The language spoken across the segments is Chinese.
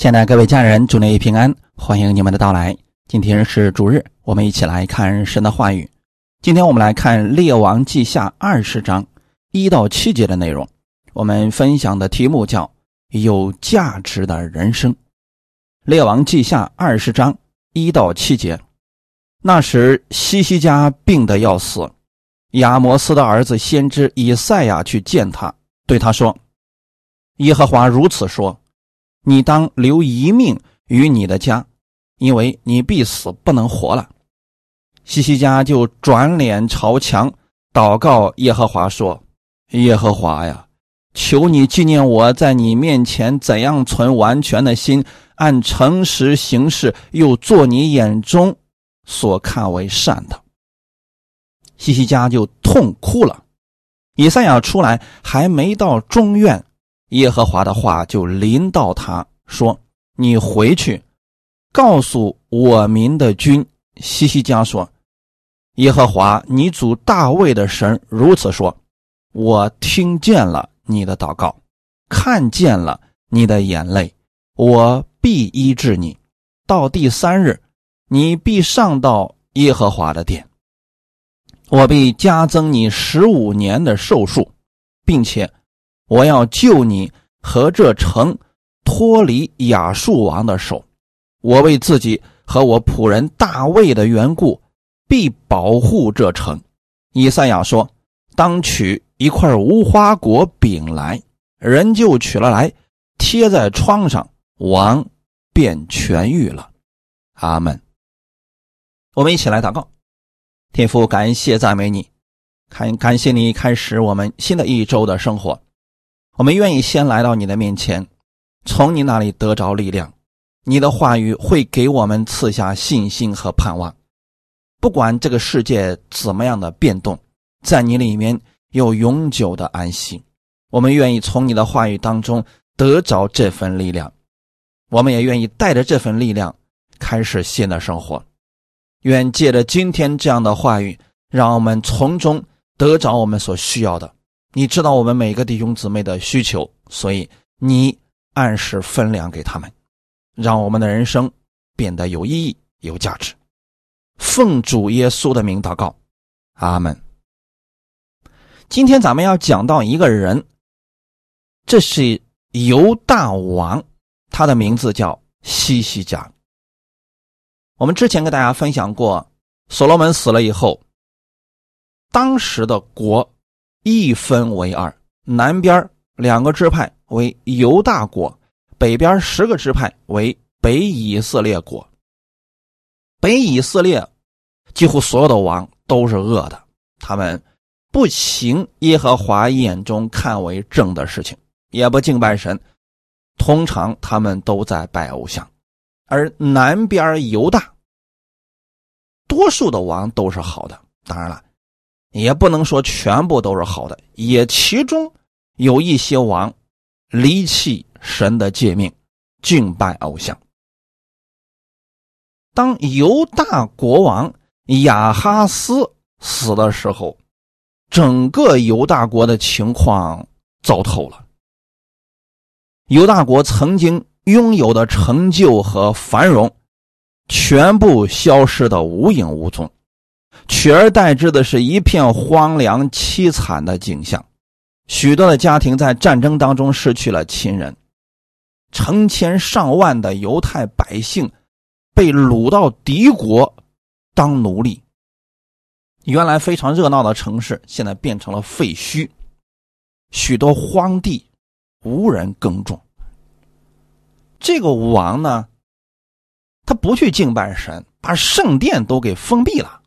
亲爱的各位家人，祝您平安，欢迎你们的到来。今天是主日，我们一起来看神的话语。今天我们来看《列王记下》二十章一到七节的内容。我们分享的题目叫“有价值的人生”。《列王记下》二十章一到七节。那时，西西家病得要死，亚摩斯的儿子先知以赛亚去见他，对他说：“耶和华如此说。”你当留一命于你的家，因为你必死不能活了。西西家就转脸朝墙祷告耶和华说：“耶和华呀，求你纪念我在你面前怎样存完全的心，按诚实行事，又做你眼中所看为善的。”西西家就痛哭了。以赛亚出来还没到中院。耶和华的话就临到他说：“你回去，告诉我民的君西西家说，耶和华你主大卫的神如此说：我听见了你的祷告，看见了你的眼泪，我必医治你。到第三日，你必上到耶和华的殿，我必加增你十五年的寿数，并且。”我要救你和这城脱离亚述王的手。我为自己和我仆人大卫的缘故，必保护这城。以赛亚说：“当取一块无花果饼来。”人就取了来，贴在窗上，王便痊愈了。阿门。我们一起来祷告，天父，感谢赞美你，感感谢你开始我们新的一周的生活。我们愿意先来到你的面前，从你那里得着力量。你的话语会给我们赐下信心和盼望。不管这个世界怎么样的变动，在你里面有永久的安息。我们愿意从你的话语当中得着这份力量。我们也愿意带着这份力量开始新的生活。愿借着今天这样的话语，让我们从中得着我们所需要的。你知道我们每个弟兄姊妹的需求，所以你按时分粮给他们，让我们的人生变得有意义、有价值。奉主耶稣的名祷告，阿门。今天咱们要讲到一个人，这是犹大王，他的名字叫西西家。我们之前跟大家分享过，所罗门死了以后，当时的国。一分为二，南边两个支派为犹大国，北边十个支派为北以色列国。北以色列几乎所有的王都是恶的，他们不行耶和华眼中看为正的事情，也不敬拜神，通常他们都在拜偶像。而南边犹大，多数的王都是好的，当然了。也不能说全部都是好的，也其中有一些王离弃神的诫命，敬拜偶像。当犹大国王亚哈斯死的时候，整个犹大国的情况糟透了。犹大国曾经拥有的成就和繁荣，全部消失的无影无踪。取而代之的是一片荒凉凄惨的景象，许多的家庭在战争当中失去了亲人，成千上万的犹太百姓被掳到敌国当奴隶。原来非常热闹的城市，现在变成了废墟，许多荒地无人耕种。这个王呢，他不去敬拜神，把圣殿都给封闭了。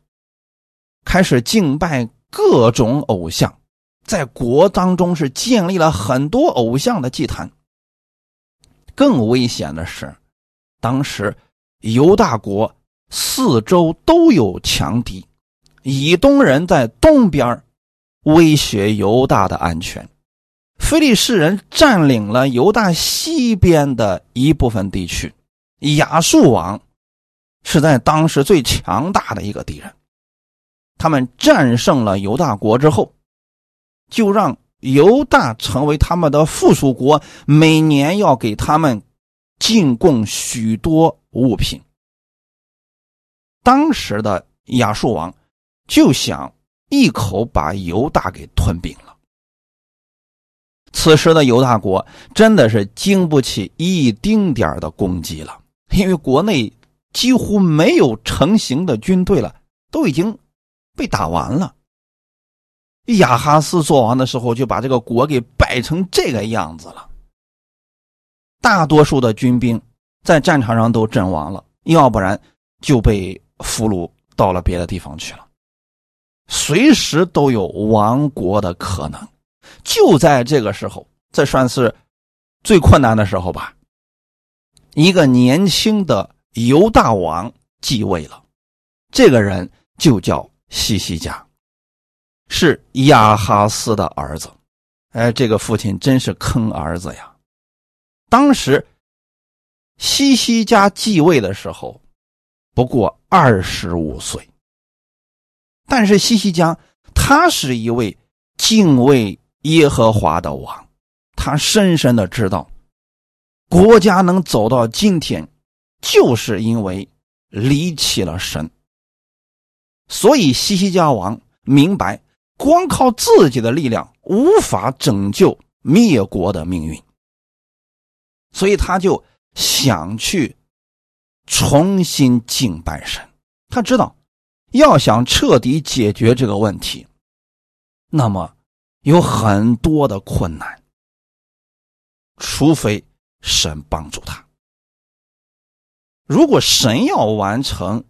开始敬拜各种偶像，在国当中是建立了很多偶像的祭坛。更危险的是，当时犹大国四周都有强敌，以东人在东边威胁犹大的安全，非利士人占领了犹大西边的一部分地区，亚述王是在当时最强大的一个敌人。他们战胜了犹大国之后，就让犹大成为他们的附属国，每年要给他们进贡许多物品。当时的亚述王就想一口把犹大给吞并了。此时的犹大国真的是经不起一丁点的攻击了，因为国内几乎没有成型的军队了，都已经被打完了。亚哈斯做王的时候，就把这个国给败成这个样子了。大多数的军兵在战场上都阵亡了，要不然就被俘虏到了别的地方去了，随时都有亡国的可能。就在这个时候，这算是最困难的时候吧。一个年轻的犹大王继位了，这个人就叫西西家。是亚哈斯的儿子，哎，这个父亲真是坑儿子呀！当时西西家继位的时候，不过二十五岁。但是西西家他是一位敬畏耶和华的王，他深深的知道，国家能走到今天，就是因为离弃了神。所以西西家王明白。光靠自己的力量无法拯救灭国的命运，所以他就想去重新敬拜神。他知道，要想彻底解决这个问题，那么有很多的困难，除非神帮助他。如果神要完成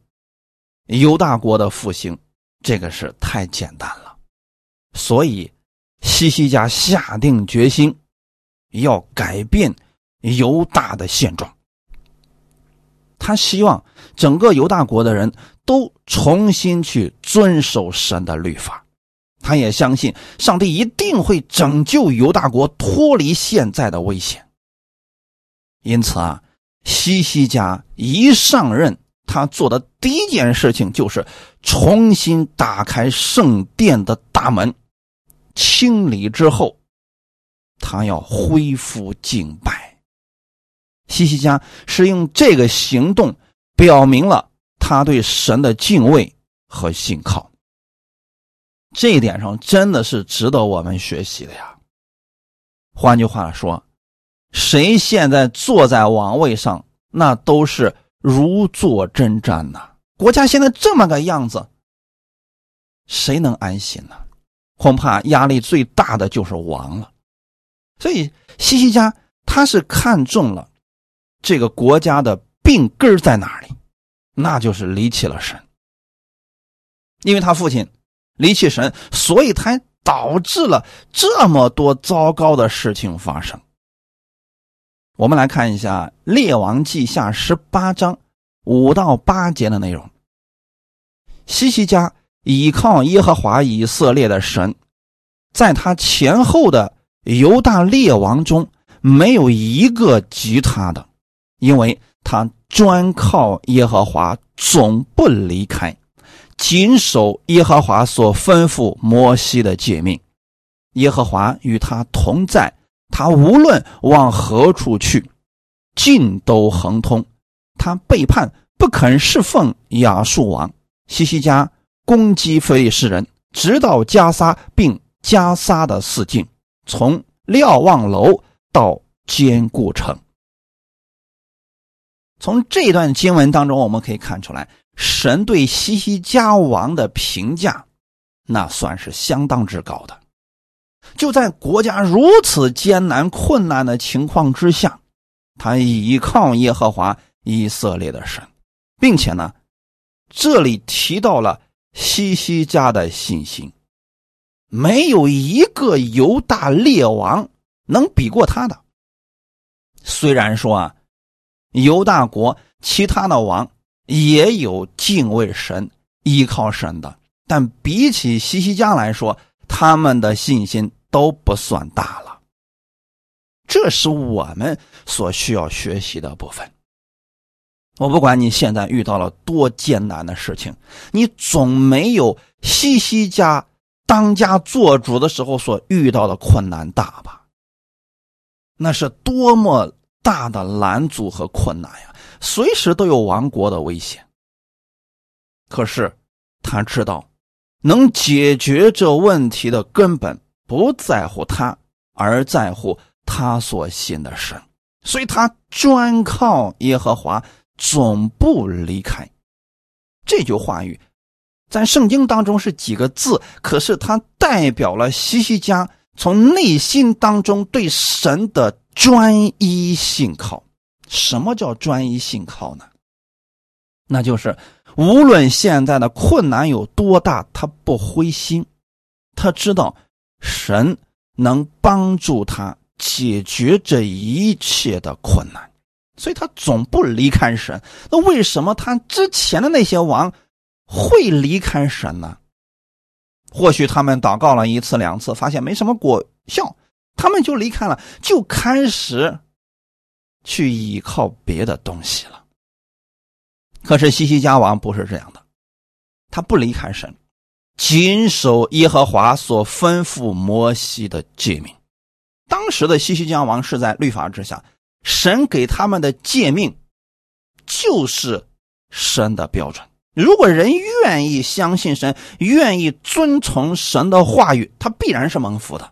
犹大国的复兴，这个是太简单了。所以，西西家下定决心要改变犹大的现状。他希望整个犹大国的人都重新去遵守神的律法。他也相信上帝一定会拯救犹大国脱离现在的危险。因此啊，西西家一上任，他做的第一件事情就是重新打开圣殿的大门。清理之后，他要恢复敬拜。西西家是用这个行动表明了他对神的敬畏和信靠。这一点上真的是值得我们学习的呀。换句话说，谁现在坐在王位上，那都是如坐针毡呐。国家现在这么个样子，谁能安心呢？恐怕压力最大的就是王了，所以西西家他是看中了这个国家的病根在哪里，那就是离弃了神。因为他父亲离弃神，所以才导致了这么多糟糕的事情发生。我们来看一下《列王记下》十八章五到八节的内容。西西家。倚靠耶和华以色列的神，在他前后的犹大列王中，没有一个及他的，因为他专靠耶和华，总不离开，谨守耶和华所吩咐摩西的诫命。耶和华与他同在，他无论往何处去，尽都亨通。他背叛，不肯侍奉亚述王西西家。攻击非利士人，直到加沙，并加沙的四境，从瞭望楼到坚固城。从这段经文当中，我们可以看出来，神对西西家王的评价，那算是相当之高的。就在国家如此艰难困难的情况之下，他依靠耶和华以色列的神，并且呢，这里提到了。西西家的信心，没有一个犹大列王能比过他的。虽然说啊，犹大国其他的王也有敬畏神、依靠神的，但比起西西家来说，他们的信心都不算大了。这是我们所需要学习的部分。我不管你现在遇到了多艰难的事情，你总没有西西家当家做主的时候所遇到的困难大吧？那是多么大的拦阻和困难呀，随时都有亡国的危险。可是他知道，能解决这问题的根本不在乎他，而在乎他所信的神，所以他专靠耶和华，总不离开。这句话语在圣经当中是几个字，可是它代表了西西家从内心当中对神。的专一信靠。什么叫专一信靠呢？那就是无论现在的困难有多大，他不灰心，他知道神能帮助他解决这一切的困难。所以他总不离开神。那为什么他之前的那些王会离开神呢？或许他们祷告了一次两次，发现没什么果效，他们就离开了，就开始去依靠别的东西了。可是西西家王不是这样的，他不离开神，谨守耶和华所吩咐摩西的诫命。当时的西西家王是在律法之下。神给他们的诫命，就是神的标准。如果人愿意相信神，愿意遵从神的话语，他必然是蒙福的。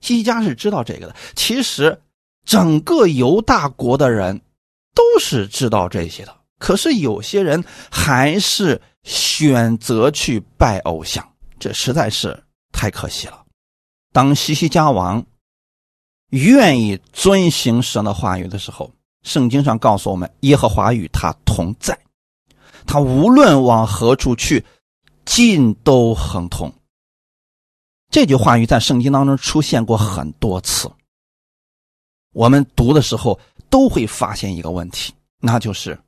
西家是知道这个的。其实，整个犹大国的人都是知道这些的。可是有些人还是选择去拜偶像，这实在是太可惜了。当西西家王。愿意遵行神的话语的时候，圣经上告诉我们：耶和华与他同在，他无论往何处去，尽都亨通。这句话语在圣经当中出现过很多次。我们读的时候都会发现一个问题，那就是：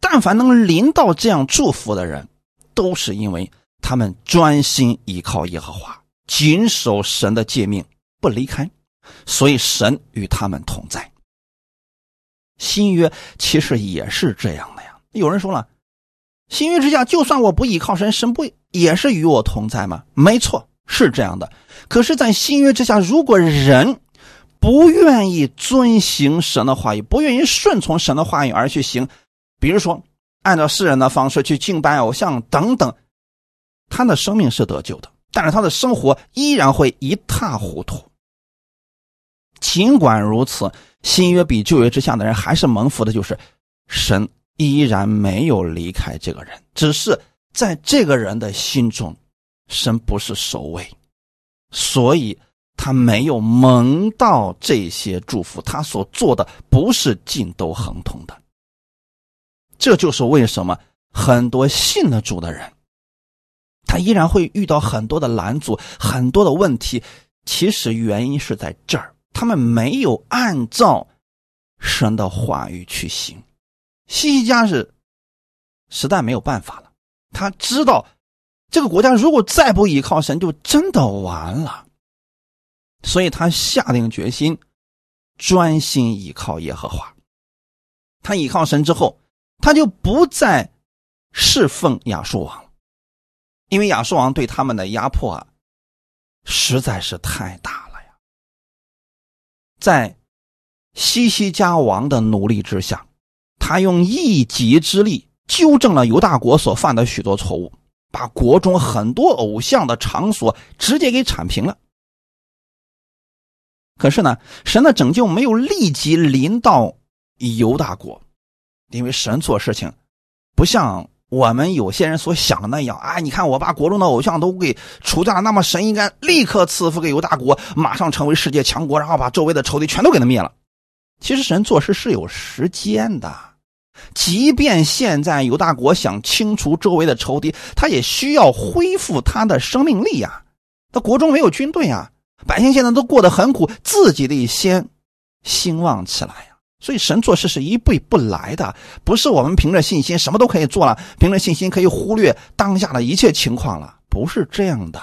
但凡能临到这样祝福的人，都是因为他们专心依靠耶和华，谨守神的诫命，不离开。所以神与他们同在。新约其实也是这样的呀。有人说了，新约之下，就算我不依靠神，神不也是与我同在吗？没错，是这样的。可是，在新约之下，如果人不愿意遵行神的话语，不愿意顺从神的话语而去行，比如说按照世人的方式去敬拜偶像等等，他的生命是得救的，但是他的生活依然会一塌糊涂。尽管如此，新约比旧约之下的人还是蒙福的，就是神依然没有离开这个人，只是在这个人的心中，神不是首位，所以他没有蒙到这些祝福，他所做的不是尽都亨通的。这就是为什么很多信了主的人，他依然会遇到很多的拦阻，很多的问题，其实原因是在这儿。他们没有按照神的话语去行，西西家是实在没有办法了。他知道这个国家如果再不依靠神，就真的完了。所以他下定决心专心依靠耶和华。他依靠神之后，他就不再侍奉亚述王了，因为亚述王对他们的压迫啊，实在是太大了呀。在西西家王的努力之下，他用一己之力纠正了犹大国所犯的许多错误，把国中很多偶像的场所直接给铲平了。可是呢，神的拯救没有立即临到犹大国，因为神做事情不像我们有些人所想的那样啊！你看，我把国中的偶像都给除掉了，那么神应该立刻赐福给犹大国，马上成为世界强国，然后把周围的仇敌全都给他灭了。其实神做事是有时间的，即便现在犹大国想清除周围的仇敌，他也需要恢复他的生命力呀。他国中没有军队啊，百姓现在都过得很苦，自己得先兴旺起来呀。所以神做事是一步一步来的，不是我们凭着信心什么都可以做了，凭着信心可以忽略当下的一切情况了，不是这样的。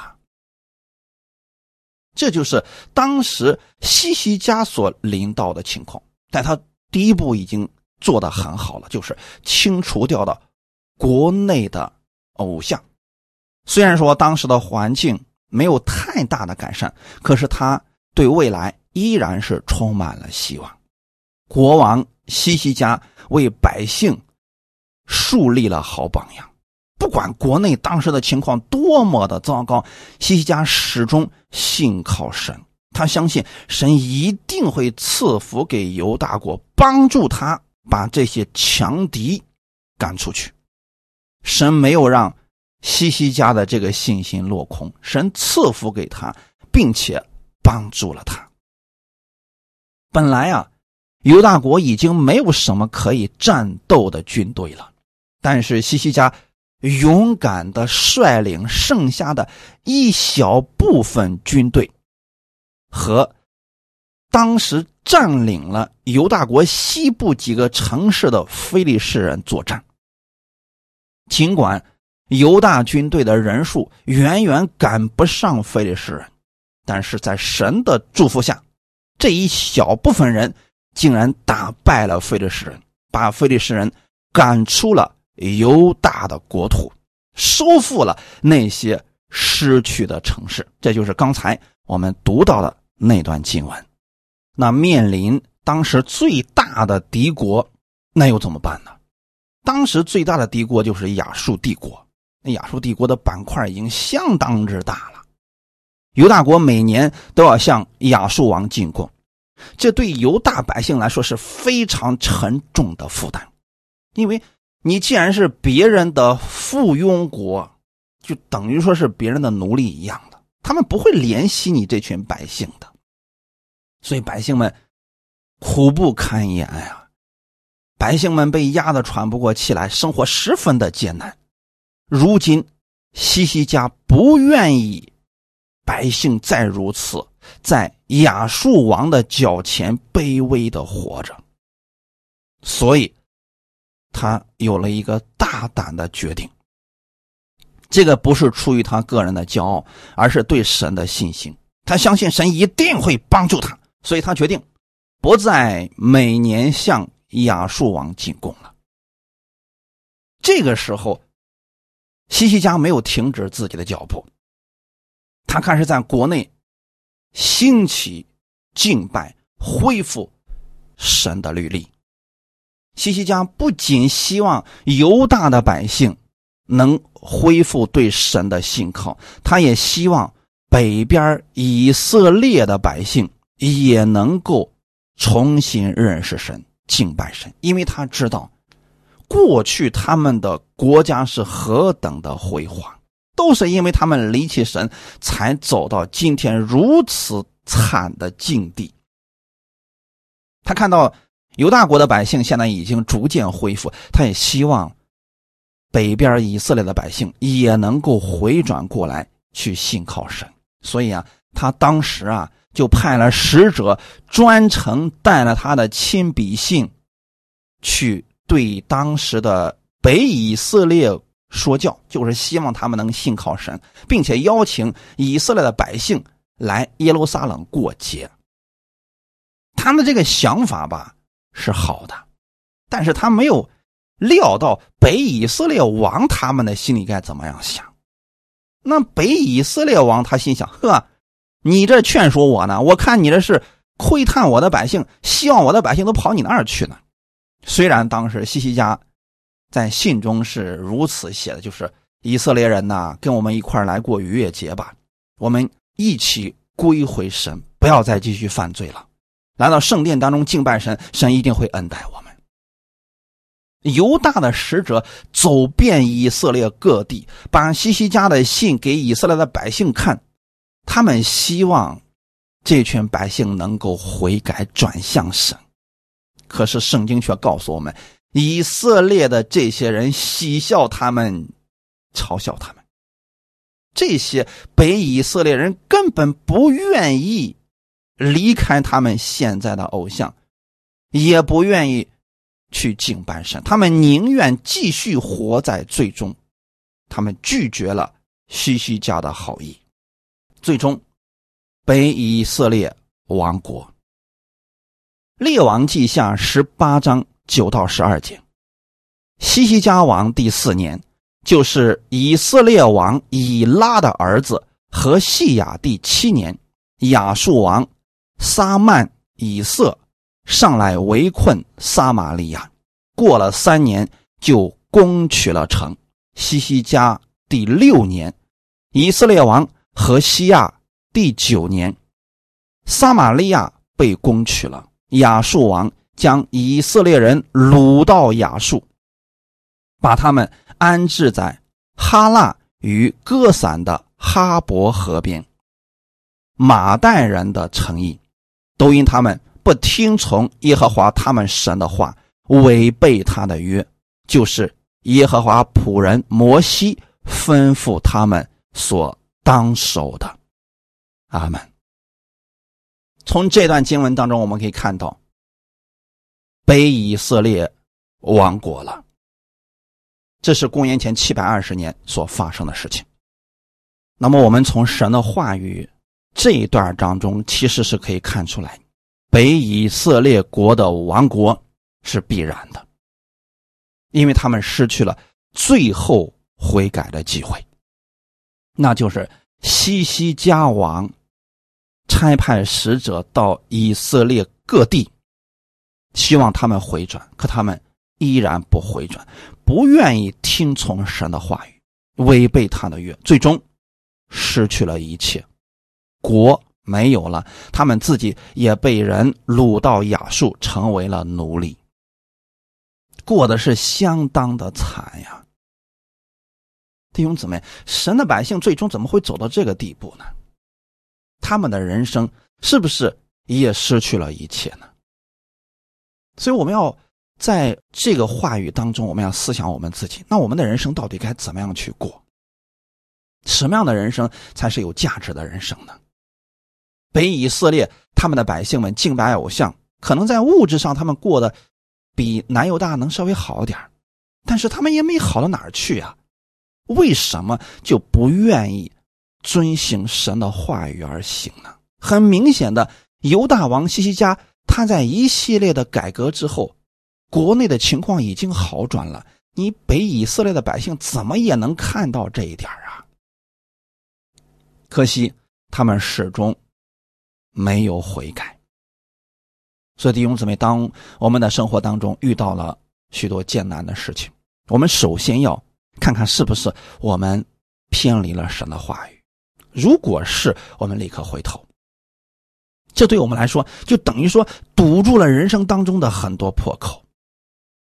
这就是当时西西家所领导的情况，但他第一步已经做得很好了，就是清除掉的国内的偶像。虽然说当时的环境没有太大的改善，可是他对未来依然是充满了希望。国王西西家为百姓树立了好榜样。不管国内当时的情况多么的糟糕，西西家始终信靠神，他相信神一定会赐福给犹大国，帮助他把这些强敌赶出去。神没有让西西家的这个信心落空，神赐福给他，并且帮助了他。本来啊，犹大国已经没有什么可以战斗的军队了，但是西西家。勇敢的率领剩下的一小部分军队，和当时占领了犹大国西部几个城市的非利士人作战。尽管犹大军队的人数远远赶不上非利士人，但是在神的祝福下，这一小部分人竟然打败了非利士人，把非利士人赶出了。犹大的国土，收复了那些失去的城市，这就是刚才我们读到的那段经文。那面临当时最大的敌国，那又怎么办呢？当时最大的敌国就是亚述帝国。那亚述帝国的板块已经相当之大了，犹大国每年都要向亚述王进贡，这对犹大百姓来说是非常沉重的负担，因为。你既然是别人的附庸国，就等于说是别人的奴隶一样的，他们不会怜惜你这群百姓的，所以百姓们苦不堪言呀，百姓们被压得喘不过气来，生活十分的艰难。如今西西家不愿意百姓再如此，在亚述王的脚前卑微的活着，所以。他有了一个大胆的决定，这个不是出于他个人的骄傲，而是对神的信心。他相信神一定会帮助他，所以他决定不再每年向亚述王进贡了。这个时候，西西家没有停止自己的脚步，他开始在国内兴起敬拜，恢复神的律例。西西家不仅希望犹大的百姓能恢复对神的信靠，他也希望北边以色列的百姓也能够重新认识神、敬拜神，因为他知道过去他们的国家是何等的辉煌，都是因为他们离弃神，才走到今天如此惨的境地。他看到。犹大国的百姓现在已经逐渐恢复，他也希望北边以色列的百姓也能够回转过来去信靠神。所以啊，他当时啊就派了使者，专程带了他的亲笔信，去对当时的北以色列说教，就是希望他们能信靠神，并且邀请以色列的百姓来耶路撒冷过节。他的这个想法吧。是好的，但是他没有料到北以色列王他们的心里该怎么样想。那北以色列王他心想：呵，你这劝说我呢？我看你这是窥探我的百姓，希望我的百姓都跑你那儿去呢。虽然当时西西家在信中是如此写的，就是以色列人呐，跟我们一块来过逾越节吧，我们一起归回神，不要再继续犯罪了。来到圣殿当中敬拜神，神一定会恩待我们。犹大的使者走遍以色列各地，把西西家的信给以色列的百姓看，他们希望这群百姓能够悔改转向神。可是圣经却告诉我们，以色列的这些人嬉笑他们，嘲笑他们。这些北以色列人根本不愿意。离开他们现在的偶像，也不愿意去敬拜神，他们宁愿继续活在最终。他们拒绝了西西家的好意，最终北以色列亡国。列王记下十八章九到十二节，西西家王第四年，就是以色列王以拉的儿子和细亚第七年，亚述王。撒曼以色上来围困撒玛利亚，过了三年就攻取了城。西西家第六年，以色列王何西亚第九年，撒玛利亚被攻取了。亚述王将以色列人掳到亚述，把他们安置在哈腊与歌散的哈伯河边。马代人的诚意，都因他们不听从耶和华他们神的话，违背他的约，就是耶和华仆人摩西吩咐他们所当守的。阿门。从这段经文当中，我们可以看到，北以色列亡国了。这是公元前七百二十年所发生的事情。那么，我们从神的话语。这一段当中，其实是可以看出来，北以色列国的亡国是必然的，因为他们失去了最后悔改的机会，那就是西西家王差派使者到以色列各地，希望他们回转，可他们依然不回转，不愿意听从神的话语，违背他的约，最终失去了一切。国没有了，他们自己也被人掳到亚述，成为了奴隶，过的是相当的惨呀。弟兄姊妹，神的百姓最终怎么会走到这个地步呢？他们的人生是不是也失去了一切呢？所以，我们要在这个话语当中，我们要思想我们自己。那我们的人生到底该怎么样去过？什么样的人生才是有价值的人生呢？北以色列他们的百姓们敬拜偶像，可能在物质上他们过得比南犹大能稍微好点但是他们也没好到哪儿去啊？为什么就不愿意遵行神的话语而行呢？很明显的，犹大王西西家他在一系列的改革之后，国内的情况已经好转了。你北以色列的百姓怎么也能看到这一点啊？可惜他们始终。没有悔改，所以弟兄姊妹，当我们的生活当中遇到了许多艰难的事情，我们首先要看看是不是我们偏离了神的话语。如果是，我们立刻回头。这对我们来说，就等于说堵住了人生当中的很多破口，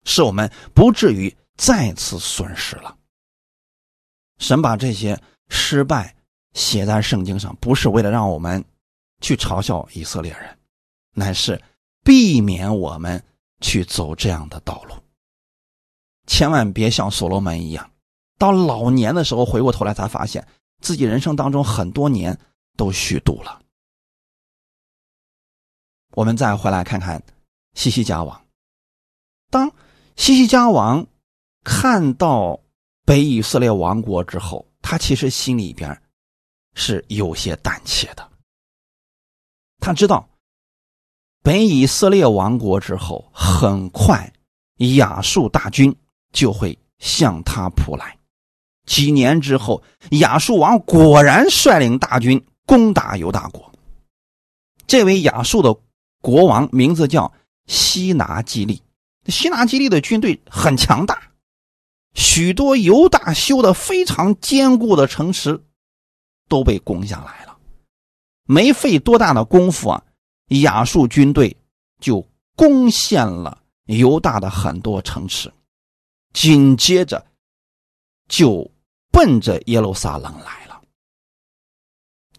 使我们不至于再次损失了。神把这些失败写在圣经上，不是为了让我们。去嘲笑以色列人，乃是避免我们去走这样的道路。千万别像所罗门一样，到老年的时候回过头来才发现自己人生当中很多年都虚度了。我们再回来看看西西家王。当西西家王看到北以色列王国之后，他其实心里边是有些胆怯的。他知道，北以色列王国之后，很快亚述大军就会向他扑来。几年之后，亚述王果然率领大军攻打犹大国。这位亚述的国王名字叫西拿基利。西拿基利的军队很强大，许多犹大修的非常坚固的城池都被攻下来了。没费多大的功夫啊，亚述军队就攻陷了犹大的很多城池，紧接着就奔着耶路撒冷来了。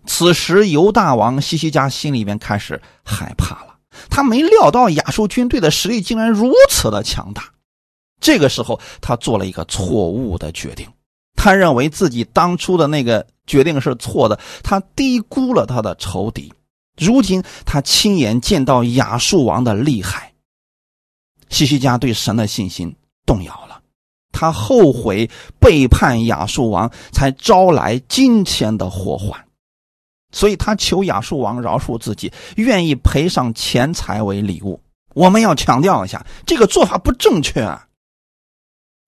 此时犹大王西西家心里边开始害怕了，他没料到亚述军队的实力竟然如此的强大。这个时候，他做了一个错误的决定。他认为自己当初的那个决定是错的，他低估了他的仇敌。如今他亲眼见到亚述王的厉害，西西家对神的信心动摇了，他后悔背叛亚述王，才招来金钱的祸患，所以他求亚述王饶恕自己，愿意赔上钱财为礼物。我们要强调一下，这个做法不正确啊，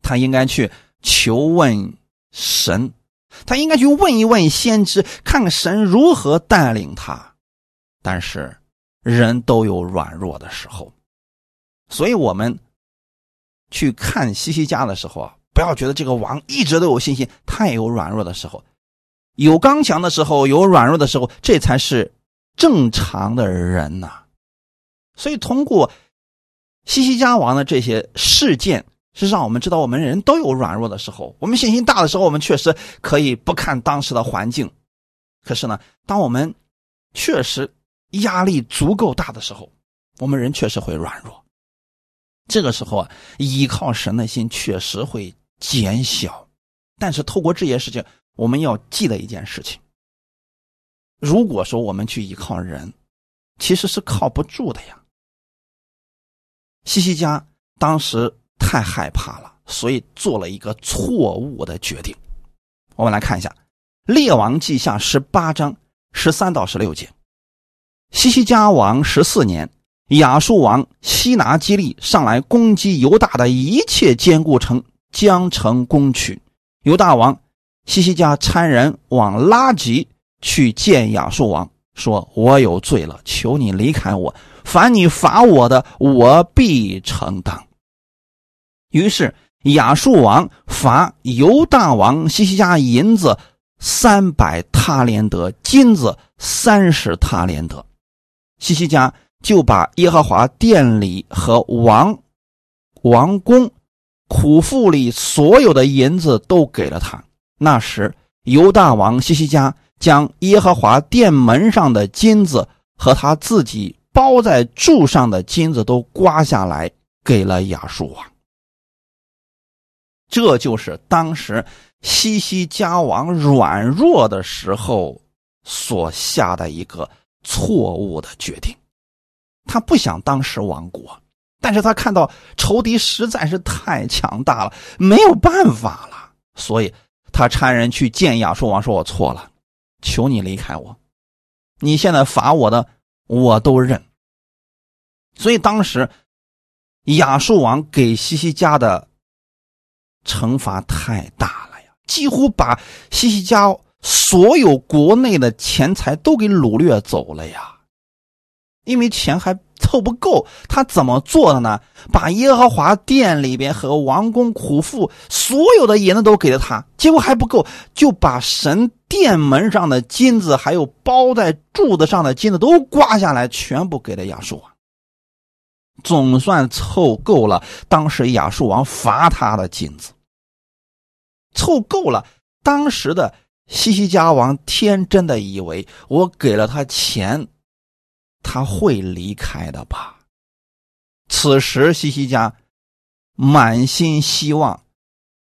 他应该去求问。神，他应该去问一问先知，看看神如何带领他。但是人都有软弱的时候，所以我们去看西西家的时候啊，不要觉得这个王一直都有信心，他也有软弱的时候，有刚强的时候，有软弱的时候，这才是正常的人呐。所以通过西西家王的这些事件，是让我们知道我们人都有软弱的时候。我们信心大的时候，我们确实可以不看当时的环境。可是呢，当我们确实压力足够大的时候，我们人确实会软弱。这个时候啊，依靠神的心确实会减小。但是透过这些事情，我们要记得一件事情：如果说我们去依靠人，其实是靠不住的呀。西西家当时太害怕了，所以做了一个错误的决定。我们来看一下《列王记下》十八章十三到十六节。西西家王十四年，亚述王西拿基利上来攻击犹大的一切坚固城，将城攻取。犹大王西西家差人往拉吉去见亚述王，说：“我有罪了，求你离开我。凡你罚我的，我必承担。”于是亚述王罚犹大王西西家银子三百塔连德，金子三十塔连德。西西家就把耶和华殿里和王王宫苦腹里所有的银子都给了他。那时犹大王西西家将耶和华殿门上的金子和他自己包在柱上的金子都刮下来给了亚述王。这就是当时西西家王软弱的时候所下的一个。错误的决定，他不想当时亡国，但是他看到仇敌实在是太强大了，没有办法了，所以他差人去见亚述王，说：“我错了，求你离开我，你现在罚我的我都认。”所以当时亚述王给西西家的惩罚太大了呀，几乎把西西家。所有国内的钱财都给掳掠走了呀，因为钱还凑不够，他怎么做的呢？把耶和华殿里边和王宫苦妇所有的银子都给了他，结果还不够，就把神殿门上的金子，还有包在柱子上的金子都刮下来，全部给了亚述王。总算凑够了，当时亚述王罚他的金子，凑够了，当时的。西西家王天真的以为我给了他钱，他会离开的吧？此时西西家满心希望，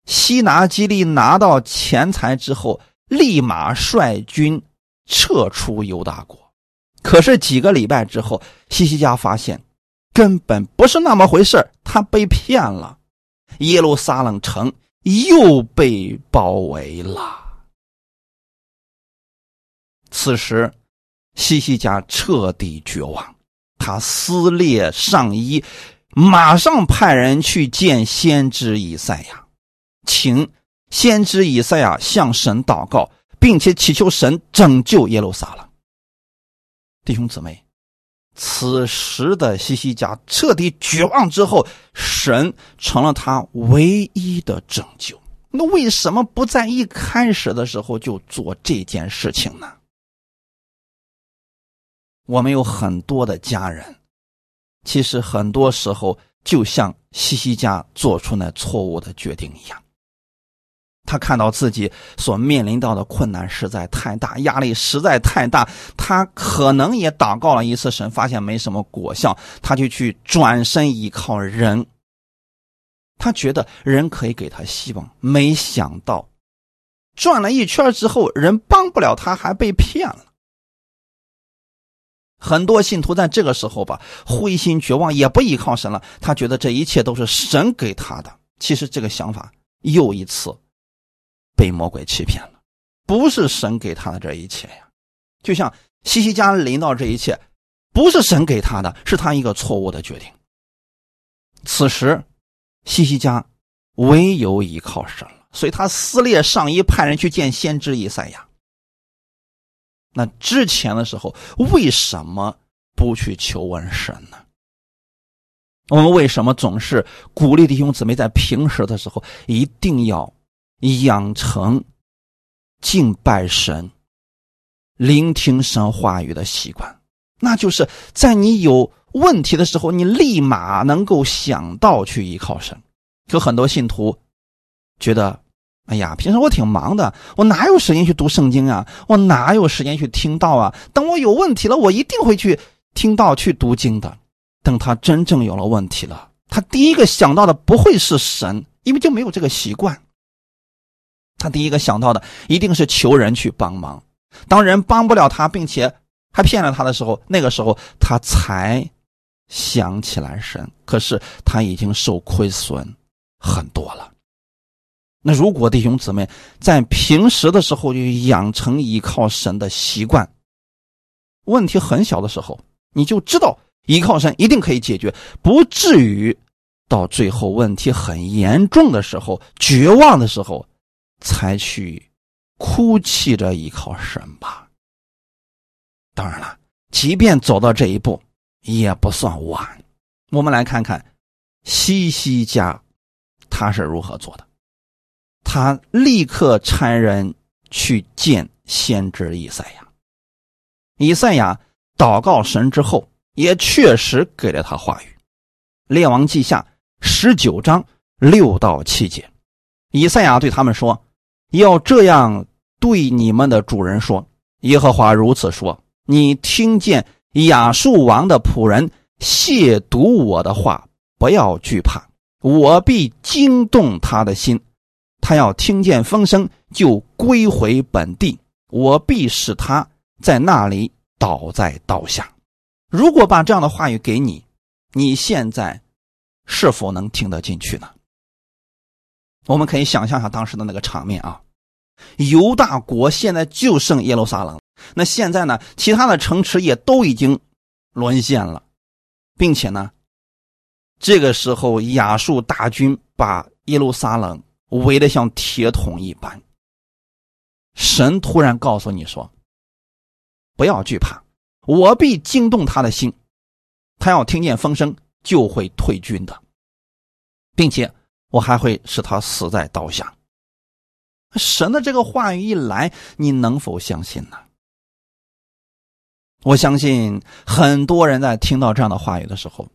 西拿基利拿到钱财之后，立马率军撤出犹大国。可是几个礼拜之后，西西家发现根本不是那么回事他被骗了，耶路撒冷城又被包围了。此时，西西家彻底绝望，他撕裂上衣，马上派人去见先知以赛亚，请先知以赛亚向神祷告，并且祈求神拯救耶路撒冷。弟兄姊妹，此时的西西家彻底绝望之后，神成了他唯一的拯救。那为什么不在一开始的时候就做这件事情呢？我们有很多的家人，其实很多时候就像西西家做出那错误的决定一样。他看到自己所面临到的困难实在太大，压力实在太大，他可能也祷告了一次神，发现没什么果效，他就去转身依靠人。他觉得人可以给他希望，没想到转了一圈之后，人帮不了他，还被骗了。很多信徒在这个时候吧，灰心绝望，也不依靠神了。他觉得这一切都是神给他的。其实这个想法又一次被魔鬼欺骗了，不是神给他的这一切呀。就像西西家临到这一切，不是神给他的，是他一个错误的决定。此时，西西家唯有依靠神了，所以他撕裂上衣，派人去见先知以赛亚。那之前的时候，为什么不去求问神呢？我们为什么总是鼓励弟兄姊妹在平时的时候一定要养成敬拜神、聆听神话语的习惯？那就是在你有问题的时候，你立马能够想到去依靠神。可很多信徒觉得，哎呀，平时我挺忙的，我哪有时间去读圣经啊？我哪有时间去听道啊？等我有问题了，我一定会去听道、去读经的。等他真正有了问题了，他第一个想到的不会是神，因为就没有这个习惯。他第一个想到的一定是求人去帮忙。当人帮不了他，并且还骗了他的时候，那个时候他才想起来神。可是他已经受亏损很多了。那如果弟兄姊妹在平时的时候就养成依靠神的习惯，问题很小的时候，你就知道。依靠神一定可以解决，不至于到最后问题很严重的时候、绝望的时候，才去哭泣着依靠神吧。当然了，即便走到这一步，也不算晚。我们来看看西西家他是如何做的。他立刻差人去见先知以赛亚。以赛亚祷告神之后。也确实给了他话语，《列王记下》十九章六到七节，以赛亚对他们说：“要这样对你们的主人说：耶和华如此说：你听见亚述王的仆人亵渎我的话，不要惧怕，我必惊动他的心。他要听见风声，就归回本地，我必使他在那里倒在刀下。”如果把这样的话语给你，你现在是否能听得进去呢？我们可以想象下当时的那个场面啊，犹大国现在就剩耶路撒冷，那现在呢，其他的城池也都已经沦陷了，并且呢，这个时候亚述大军把耶路撒冷围得像铁桶一般。神突然告诉你说：“不要惧怕。”我必惊动他的心，他要听见风声就会退军的，并且我还会使他死在刀下。神的这个话语一来，你能否相信呢？我相信很多人在听到这样的话语的时候，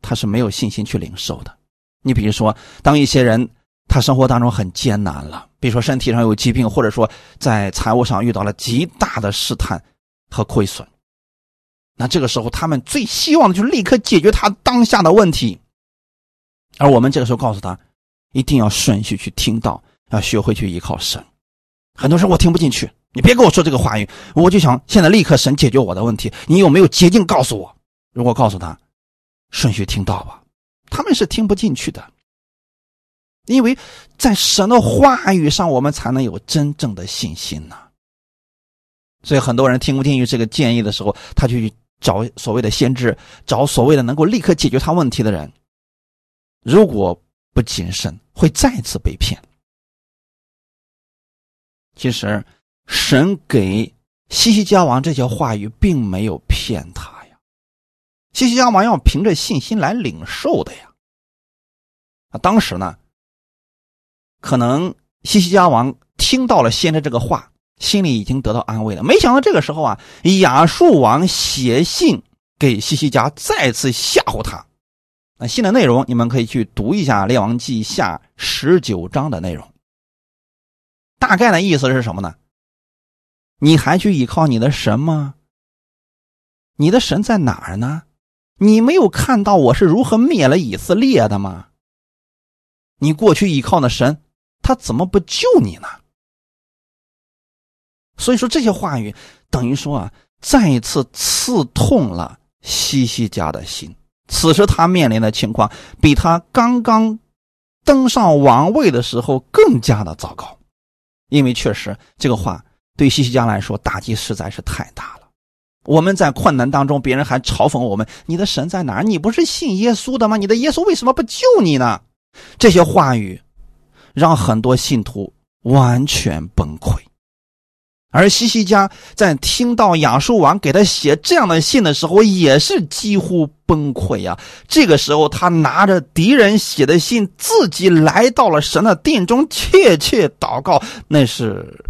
他是没有信心去领受的。你比如说，当一些人他生活当中很艰难了，比如说身体上有疾病，或者说在财务上遇到了极大的试探。和亏损，那这个时候他们最希望的就是立刻解决他当下的问题，而我们这个时候告诉他，一定要顺序去听到，要学会去依靠神。很多人我听不进去，你别跟我说这个话语，我就想现在立刻神解决我的问题，你有没有捷径告诉我？如果告诉他顺序听到吧，他们是听不进去的，因为在神的话语上，我们才能有真正的信心呢。所以很多人听不进去这个建议的时候，他就去找所谓的先知，找所谓的能够立刻解决他问题的人。如果不谨慎，会再次被骗。其实，神给西西家王这些话语，并没有骗他。西西家王要凭着信心来领受的呀。啊，当时呢，可能西西家王听到了先知这个话。心里已经得到安慰了，没想到这个时候啊，亚述王写信给西西家，再次吓唬他。那信的内容，你们可以去读一下《列王记下》十九章的内容。大概的意思是什么呢？你还去依靠你的神吗？你的神在哪儿呢？你没有看到我是如何灭了以色列的吗？你过去依靠的神，他怎么不救你呢？所以说这些话语等于说啊，再一次刺痛了西西家的心。此时他面临的情况比他刚刚登上王位的时候更加的糟糕，因为确实这个话对西西家来说打击实在是太大了。我们在困难当中，别人还嘲讽我们：“你的神在哪？你不是信耶稣的吗？你的耶稣为什么不救你呢？”这些话语让很多信徒完全崩溃。而西西家在听到亚述王给他写这样的信的时候，也是几乎崩溃呀。这个时候，他拿着敌人写的信，自己来到了神的殿中，切切祷告，那是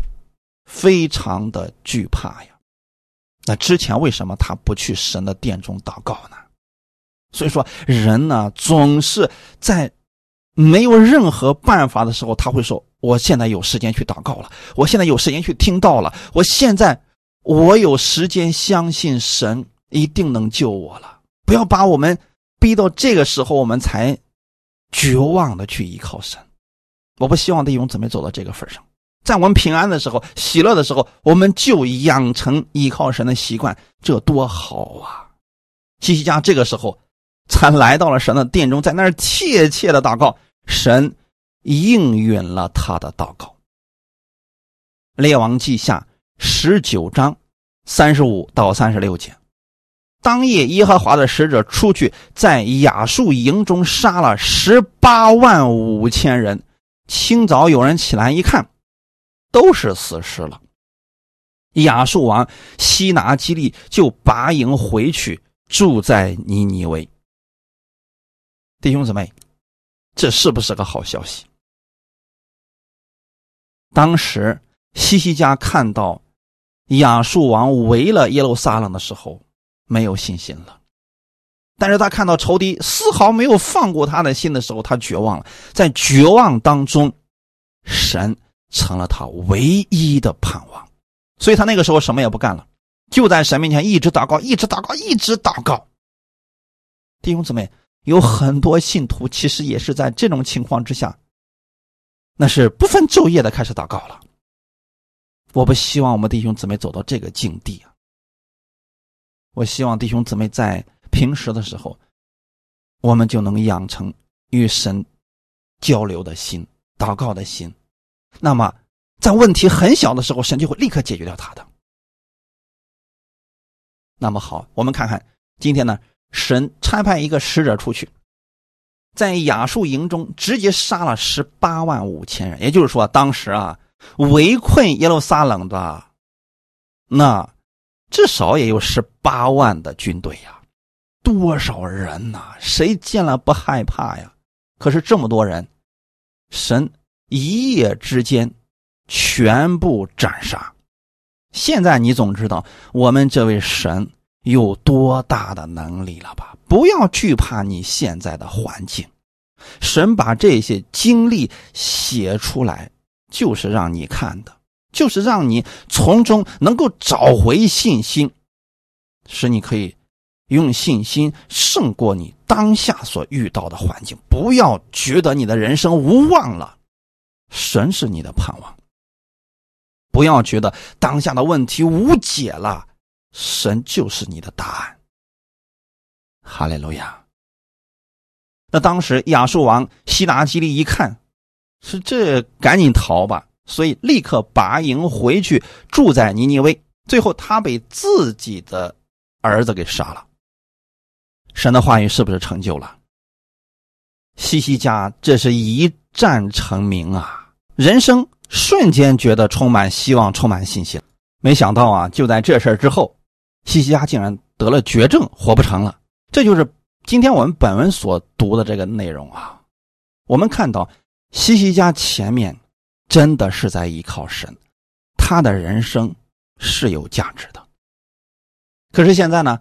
非常的惧怕呀。那之前为什么他不去神的殿中祷告呢？所以说，人呢总是在没有任何办法的时候，他会说。我现在有时间去祷告了，我现在有时间去听到了，我现在我有时间相信神一定能救我了。不要把我们逼到这个时候，我们才绝望的去依靠神。我不希望弟兄姊妹走到这个份上，在我们平安的时候、喜乐的时候，我们就养成依靠神的习惯，这多好啊！西西家这个时候才来到了神的殿中，在那儿切切的祷告神。应允了他的祷告。列王记下十九章三十五到三十六节，当夜耶和华的使者出去，在亚述营中杀了十八万五千人。清早有人起来一看，都是死尸了。亚述王西拿基利就拔营回去，住在尼尼微。弟兄姊妹，这是不是个好消息？当时西西家看到亚述王围了耶路撒冷的时候，没有信心了。但是他看到仇敌丝毫没有放过他的心的时候，他绝望了。在绝望当中，神成了他唯一的盼望，所以他那个时候什么也不干了，就在神面前一直祷告，一直祷告，一直祷告。弟兄姊妹，有很多信徒其实也是在这种情况之下。那是不分昼夜的开始祷告了。我不希望我们弟兄姊妹走到这个境地啊！我希望弟兄姊妹在平时的时候，我们就能养成与神交流的心、祷告的心。那么，在问题很小的时候，神就会立刻解决掉他的。那么好，我们看看今天呢，神差派一个使者出去。在亚述营中直接杀了十八万五千人，也就是说，当时啊，围困耶路撒冷的那至少也有十八万的军队呀，多少人呐？谁见了不害怕呀？可是这么多人，神一夜之间全部斩杀。现在你总知道我们这位神有多大的能力了吧？不要惧怕你现在的环境，神把这些经历写出来，就是让你看的，就是让你从中能够找回信心，使你可以用信心胜过你当下所遇到的环境。不要觉得你的人生无望了，神是你的盼望。不要觉得当下的问题无解了，神就是你的答案。哈利路亚。那当时亚述王西达基利一看，是这赶紧逃吧，所以立刻拔营回去住在尼尼微。最后他被自己的儿子给杀了。神的话语是不是成就了？西西家这是一战成名啊，人生瞬间觉得充满希望，充满信心。没想到啊，就在这事之后，西西家竟然得了绝症，活不成了。这就是今天我们本文所读的这个内容啊。我们看到西西家前面真的是在依靠神，他的人生是有价值的。可是现在呢，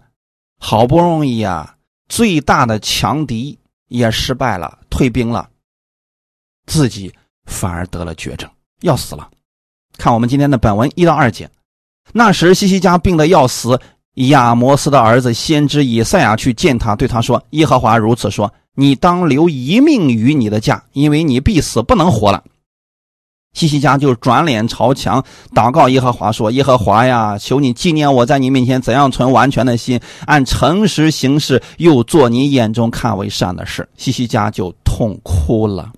好不容易啊，最大的强敌也失败了，退兵了，自己反而得了绝症，要死了。看我们今天的本文一到二节，那时西西家病得要死。亚摩斯的儿子先知以赛亚去见他，对他说：“耶和华如此说：你当留一命于你的家，因为你必死，不能活了。”西西家就转脸朝墙祷告耶和华说：“耶和华呀，求你纪念我在你面前怎样存完全的心，按诚实行事，又做你眼中看为善的事。”西西家就痛哭了。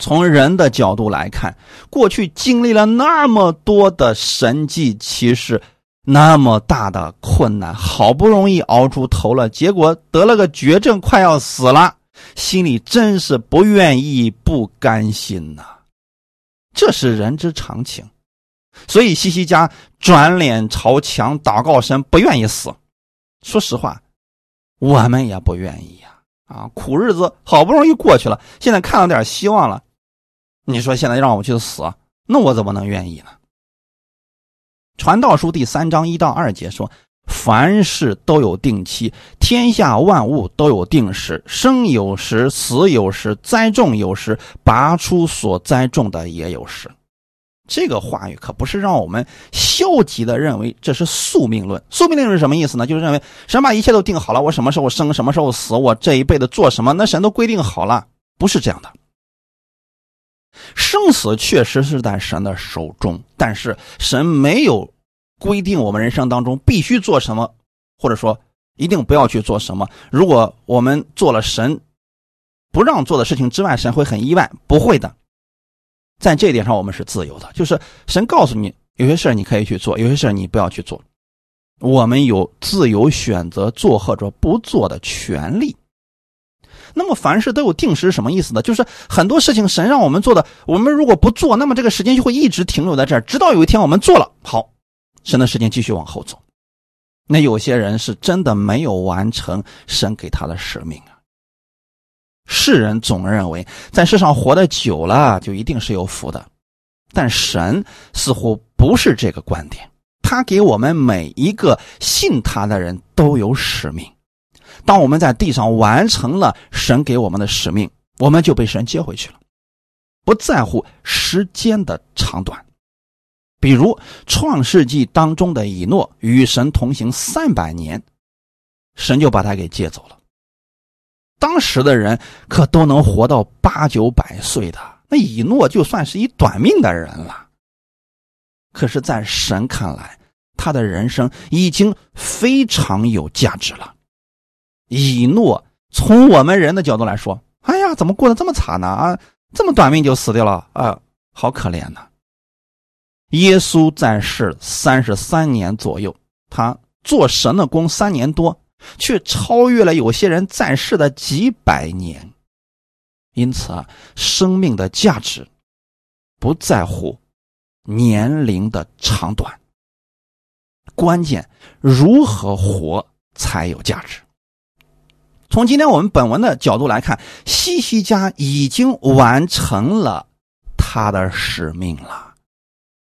从人的角度来看，过去经历了那么多的神迹奇事。那么大的困难，好不容易熬出头了，结果得了个绝症，快要死了，心里真是不愿意、不甘心呐。这是人之常情。所以西西家转脸朝墙祷告神，不愿意死。说实话，我们也不愿意呀！啊，苦日子好不容易过去了，现在看到点希望了，你说现在让我去死，那我怎么能愿意呢？传道书第三章一到二节说。凡事都有定期，天下万物都有定时，生有时，死有时，栽种有时，拔出所栽种的也有时。这个话语可不是让我们消极的认为这是宿命论。宿命论是什么意思呢？就是认为神把一切都定好了，我什么时候生，什么时候死，我这一辈子做什么，那神都规定好了，不是这样的。生死确实是在神的手中，但是神没有。规定我们人生当中必须做什么，或者说一定不要去做什么。如果我们做了神不让做的事情之外，神会很意外。不会的，在这一点上我们是自由的，就是神告诉你有些事你可以去做，有些事你不要去做。我们有自由选择做或者不做的权利。那么凡事都有定时，什么意思呢？就是很多事情神让我们做的，我们如果不做，那么这个时间就会一直停留在这儿，直到有一天我们做了，好。神的时间继续往后走，那有些人是真的没有完成神给他的使命啊。世人总认为在世上活得久了就一定是有福的，但神似乎不是这个观点。他给我们每一个信他的人都有使命。当我们在地上完成了神给我们的使命，我们就被神接回去了，不在乎时间的长短。比如《创世纪》当中的以诺与神同行三百年，神就把他给接走了。当时的人可都能活到八九百岁的，那以诺就算是一短命的人了。可是，在神看来，他的人生已经非常有价值了。以诺从我们人的角度来说，哎呀，怎么过得这么惨呢？啊，这么短命就死掉了啊，好可怜呐！耶稣在世三十三年左右，他做神的功三年多，却超越了有些人在世的几百年。因此啊，生命的价值不在乎年龄的长短，关键如何活才有价值。从今天我们本文的角度来看，西西家已经完成了他的使命了。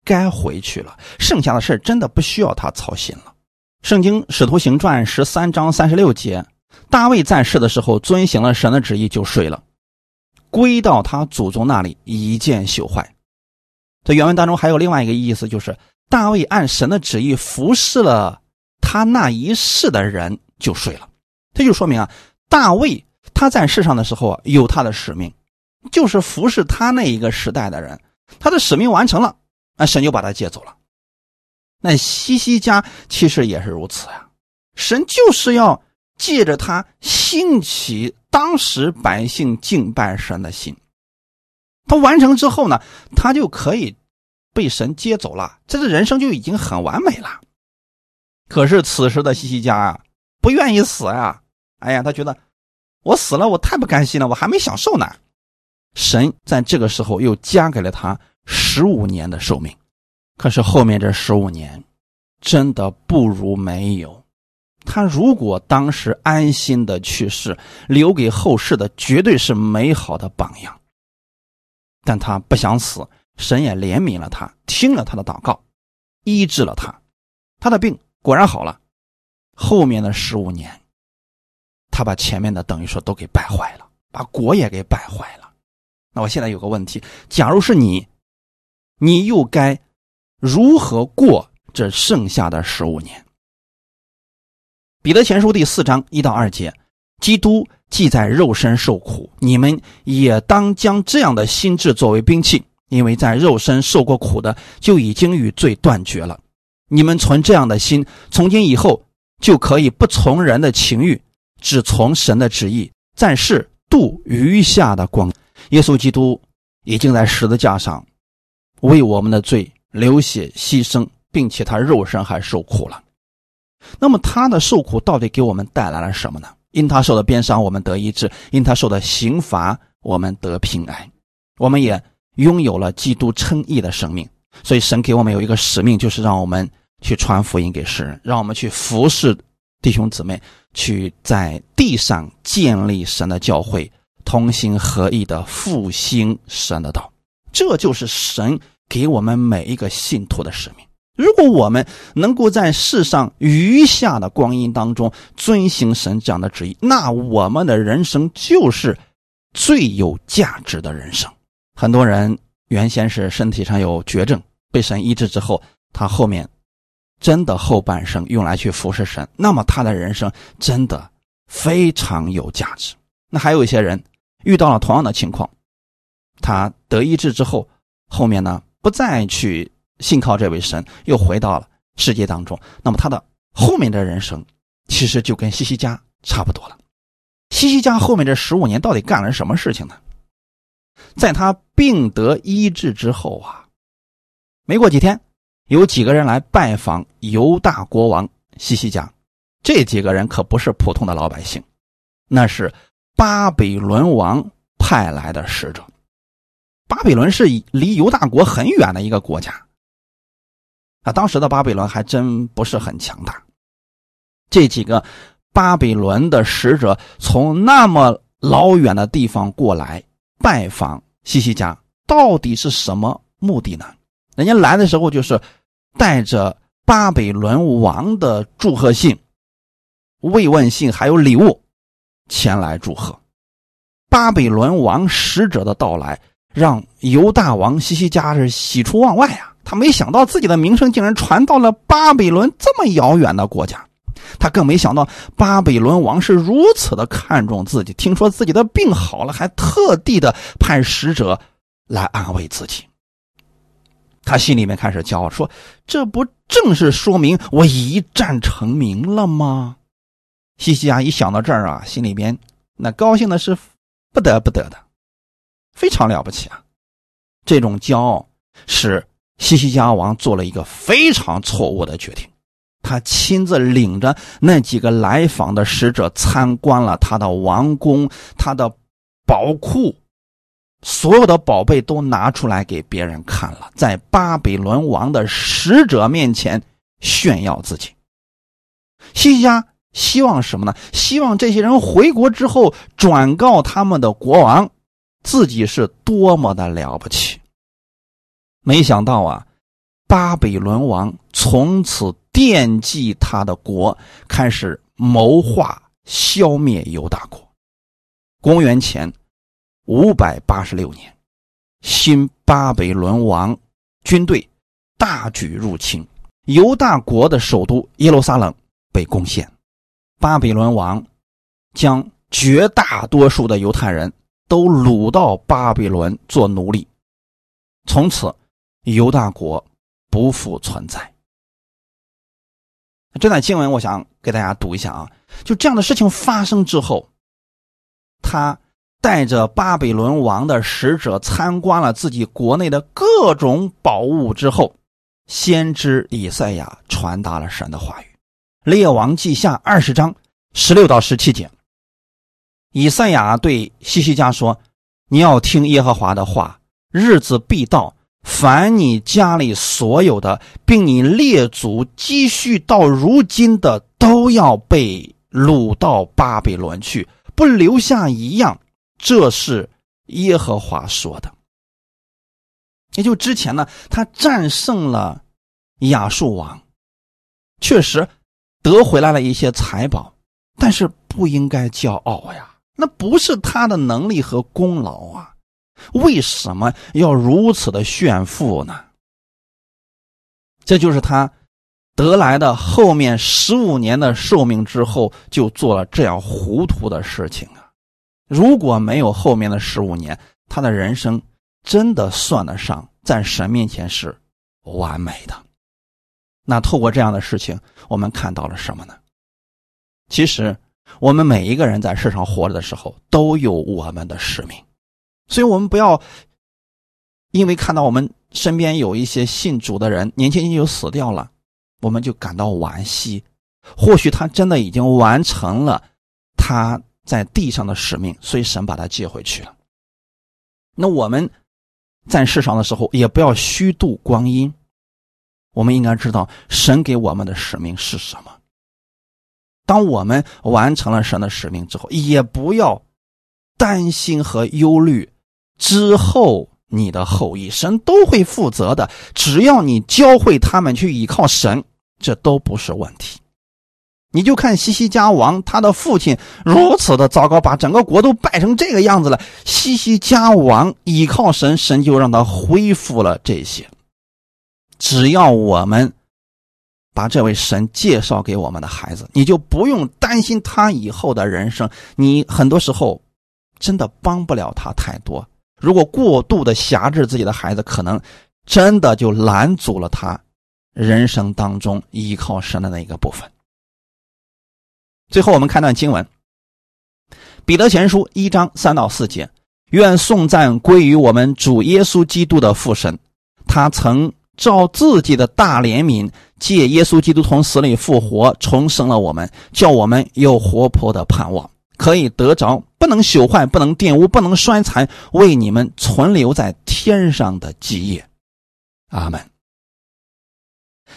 该回去了，剩下的事真的不需要他操心了。圣经使徒行传十三章三十六节，大卫在世的时候遵行了神的旨意就睡了，归到他祖宗那里一见朽坏。在原文当中还有另外一个意思，就是大卫按神的旨意服侍了他那一世的人就睡了。这就说明啊，大卫他在世上的时候啊有他的使命，就是服侍他那一个时代的人，他的使命完成了。那神就把他接走了。那西西家其实也是如此呀，神就是要借着他兴起当时百姓敬拜神的心。他完成之后呢，他就可以被神接走了，这个人生就已经很完美了。可是此时的西西家啊，不愿意死啊！哎呀，他觉得我死了，我太不甘心了，我还没享受呢。神在这个时候又加给了他。十五年的寿命，可是后面这十五年，真的不如没有。他如果当时安心的去世，留给后世的绝对是美好的榜样。但他不想死，神也怜悯了他，听了他的祷告，医治了他，他的病果然好了。后面的十五年，他把前面的等于说都给败坏了，把国也给败坏了。那我现在有个问题，假如是你。你又该如何过这剩下的十五年？彼得前书第四章一到二节，基督既在肉身受苦，你们也当将这样的心智作为兵器，因为在肉身受过苦的，就已经与罪断绝了。你们存这样的心，从今以后就可以不从人的情欲，只从神的旨意，在世度余下的光。耶稣基督已经在十字架上。为我们的罪流血牺牲，并且他肉身还受苦了。那么他的受苦到底给我们带来了什么呢？因他受的鞭伤，我们得医治；因他受的刑罚，我们得平安。我们也拥有了基督称义的生命。所以神给我们有一个使命，就是让我们去传福音给世人，让我们去服侍弟兄姊妹，去在地上建立神的教会，同心合意的复兴神的道。这就是神给我们每一个信徒的使命。如果我们能够在世上余下的光阴当中遵行神这样的旨意，那我们的人生就是最有价值的人生。很多人原先是身体上有绝症，被神医治之后，他后面真的后半生用来去服侍神，那么他的人生真的非常有价值。那还有一些人遇到了同样的情况，他得医治之后，后面呢不再去。信靠这位神，又回到了世界当中。那么他的后面的人生，其实就跟西西家差不多了。西西家后面这十五年到底干了什么事情呢？在他病得医治之后啊，没过几天，有几个人来拜访犹大国王西西家。这几个人可不是普通的老百姓，那是巴比伦王派来的使者。巴比伦是离犹大国很远的一个国家。啊，当时的巴比伦还真不是很强大。这几个巴比伦的使者从那么老远的地方过来拜访西西家，到底是什么目的呢？人家来的时候就是带着巴比伦王的祝贺信、慰问信，还有礼物前来祝贺。巴比伦王使者的到来，让犹大王西西家是喜出望外啊。他没想到自己的名声竟然传到了巴比伦这么遥远的国家，他更没想到巴比伦王是如此的看重自己。听说自己的病好了，还特地的派使者来安慰自己。他心里面开始骄傲，说：“这不正是说明我一战成名了吗？”西西亚一想到这儿啊，心里边那高兴的是不得不得的，非常了不起啊！这种骄傲是。西西家王做了一个非常错误的决定，他亲自领着那几个来访的使者参观了他的王宫、他的宝库，所有的宝贝都拿出来给别人看了，在巴比伦王的使者面前炫耀自己。西西家希望什么呢？希望这些人回国之后转告他们的国王，自己是多么的了不起。没想到啊，巴比伦王从此惦记他的国，开始谋划消灭犹大国。公元前五百八十六年，新巴比伦王军队大举入侵犹大国的首都耶路撒冷，被攻陷。巴比伦王将绝大多数的犹太人都掳到巴比伦做奴隶，从此。犹大国不复存在。这段经文，我想给大家读一下啊。就这样的事情发生之后，他带着巴比伦王的使者参观了自己国内的各种宝物之后，先知以赛亚传达了神的话语。列王记下二十章十六到十七节，以赛亚对西西家说：“你要听耶和华的话，日子必到。”凡你家里所有的，并你列祖积蓄到如今的，都要被掳到巴比伦去，不留下一样。这是耶和华说的。也就之前呢，他战胜了亚述王，确实得回来了一些财宝，但是不应该骄傲呀，那不是他的能力和功劳啊。为什么要如此的炫富呢？这就是他得来的后面十五年的寿命之后，就做了这样糊涂的事情啊！如果没有后面的十五年，他的人生真的算得上在神面前是完美的。那透过这样的事情，我们看到了什么呢？其实，我们每一个人在世上活着的时候，都有我们的使命。所以，我们不要因为看到我们身边有一些信主的人年轻轻就死掉了，我们就感到惋惜。或许他真的已经完成了他在地上的使命，所以神把他接回去了。那我们在世上的时候，也不要虚度光阴。我们应该知道神给我们的使命是什么。当我们完成了神的使命之后，也不要担心和忧虑之后你的后裔，神都会负责的。只要你教会他们去依靠神，这都不是问题。你就看西西家王，他的父亲如此的糟糕，把整个国都败成这个样子了。西西家王依靠神，神就让他恢复了这些。只要我们把这位神介绍给我们的孩子，你就不用担心他以后的人生。你很多时候真的帮不了他太多。如果过度的辖制自己的孩子，可能真的就拦阻了他人生当中依靠神的那一个部分。最后，我们看段经文，《彼得前书》一章三到四节：愿颂赞归于我们主耶稣基督的父神，他曾照自己的大怜悯，借耶稣基督从死里复活，重生了我们，叫我们有活泼的盼望，可以得着不能朽坏、不能玷污、不能衰残，为你们存留在天上的基业。阿门。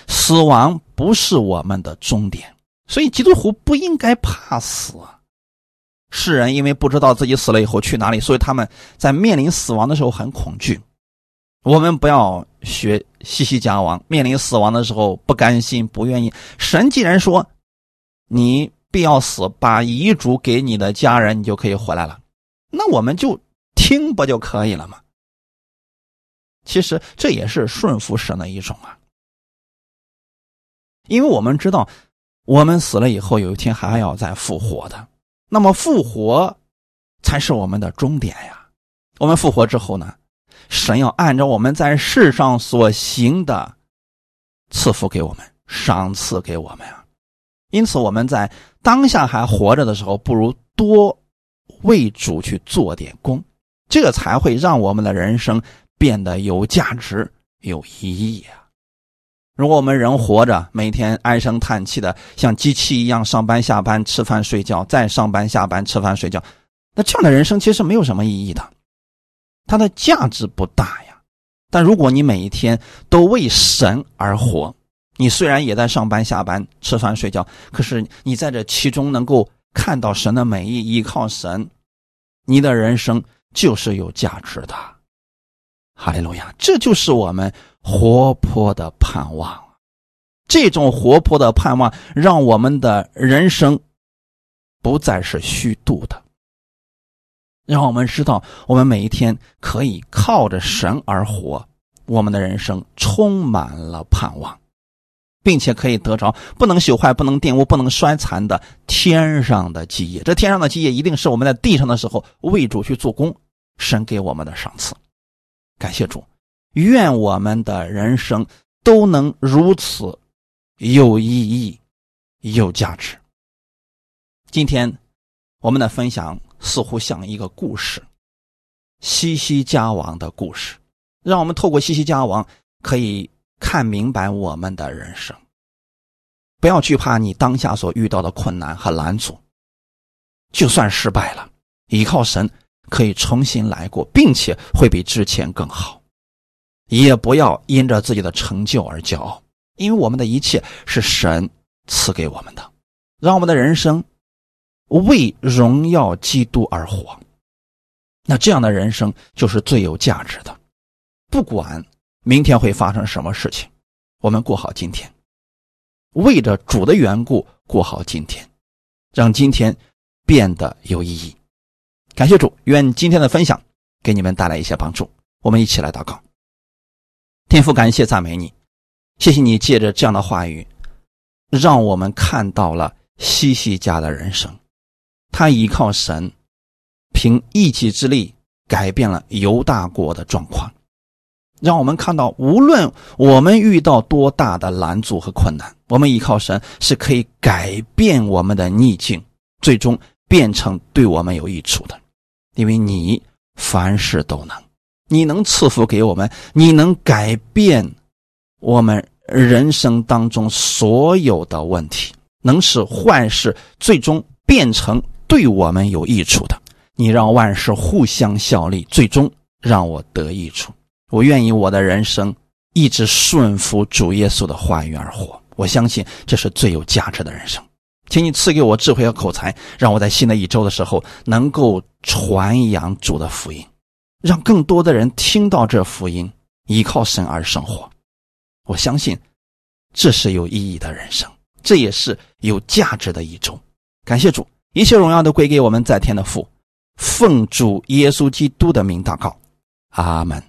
死亡不是我们的终点。所以，基督徒不应该怕死。世人因为不知道自己死了以后去哪里，所以他们在面临死亡的时候很恐惧。我们不要学西西家王，面临死亡的时候不甘心、不愿意。神既然说你必要死，把遗嘱给你的家人，你就可以回来了，那我们就听不就可以了吗？其实这也是顺服神的一种啊，因为我们知道。我们死了以后，有一天还要再复活的。那么复活才是我们的终点呀。我们复活之后呢，神要按照我们在世上所行的赐福给我们，赏赐给我们啊。因此，我们在当下还活着的时候，不如多为主去做点工，这才会让我们的人生变得有价值、有意义啊。如果我们人活着，每天唉声叹气的，像机器一样上班下班、吃饭睡觉，再上班下班、吃饭睡觉，那这样的人生其实没有什么意义的，它的价值不大呀。但如果你每一天都为神而活，你虽然也在上班下班、吃饭睡觉，可是你在这其中能够看到神的美意，依靠神，你的人生就是有价值的。哈利路亚，这就是我们。活泼的盼望，这种活泼的盼望，让我们的人生不再是虚度的，让我们知道，我们每一天可以靠着神而活，我们的人生充满了盼望，并且可以得着不能朽坏、不能玷污、不能衰残的天上的基业。这天上的基业，一定是我们在地上的时候为主去做工，神给我们的赏赐。感谢主。愿我们的人生都能如此有意义、有价值。今天我们的分享似乎像一个故事——西西家王的故事，让我们透过西西家王可以看明白我们的人生。不要惧怕你当下所遇到的困难和拦阻，就算失败了，依靠神可以重新来过，并且会比之前更好。也不要因着自己的成就而骄傲，因为我们的一切是神赐给我们的，让我们的人生为荣耀基督而活。那这样的人生就是最有价值的。不管明天会发生什么事情，我们过好今天，为着主的缘故过好今天，让今天变得有意义。感谢主，愿今天的分享给你们带来一些帮助。我们一起来祷告。天父，感谢赞美你，谢谢你借着这样的话语，让我们看到了西西家的人生。他依靠神，凭一己之力改变了犹大国的状况，让我们看到，无论我们遇到多大的拦阻和困难，我们依靠神是可以改变我们的逆境，最终变成对我们有益处的，因为你凡事都能。你能赐福给我们，你能改变我们人生当中所有的问题，能使坏事最终变成对我们有益处的。你让万事互相效力，最终让我得益处。我愿意我的人生一直顺服主耶稣的话语而活。我相信这是最有价值的人生。请你赐给我智慧和口才，让我在新的一周的时候能够传扬主的福音，让更多的人听到这福音，依靠神而生活。我相信这是有意义的人生，这也是有价值的一种。感谢主，一切荣耀都归给我们在天的父。奉主耶稣基督的名祷告，阿门。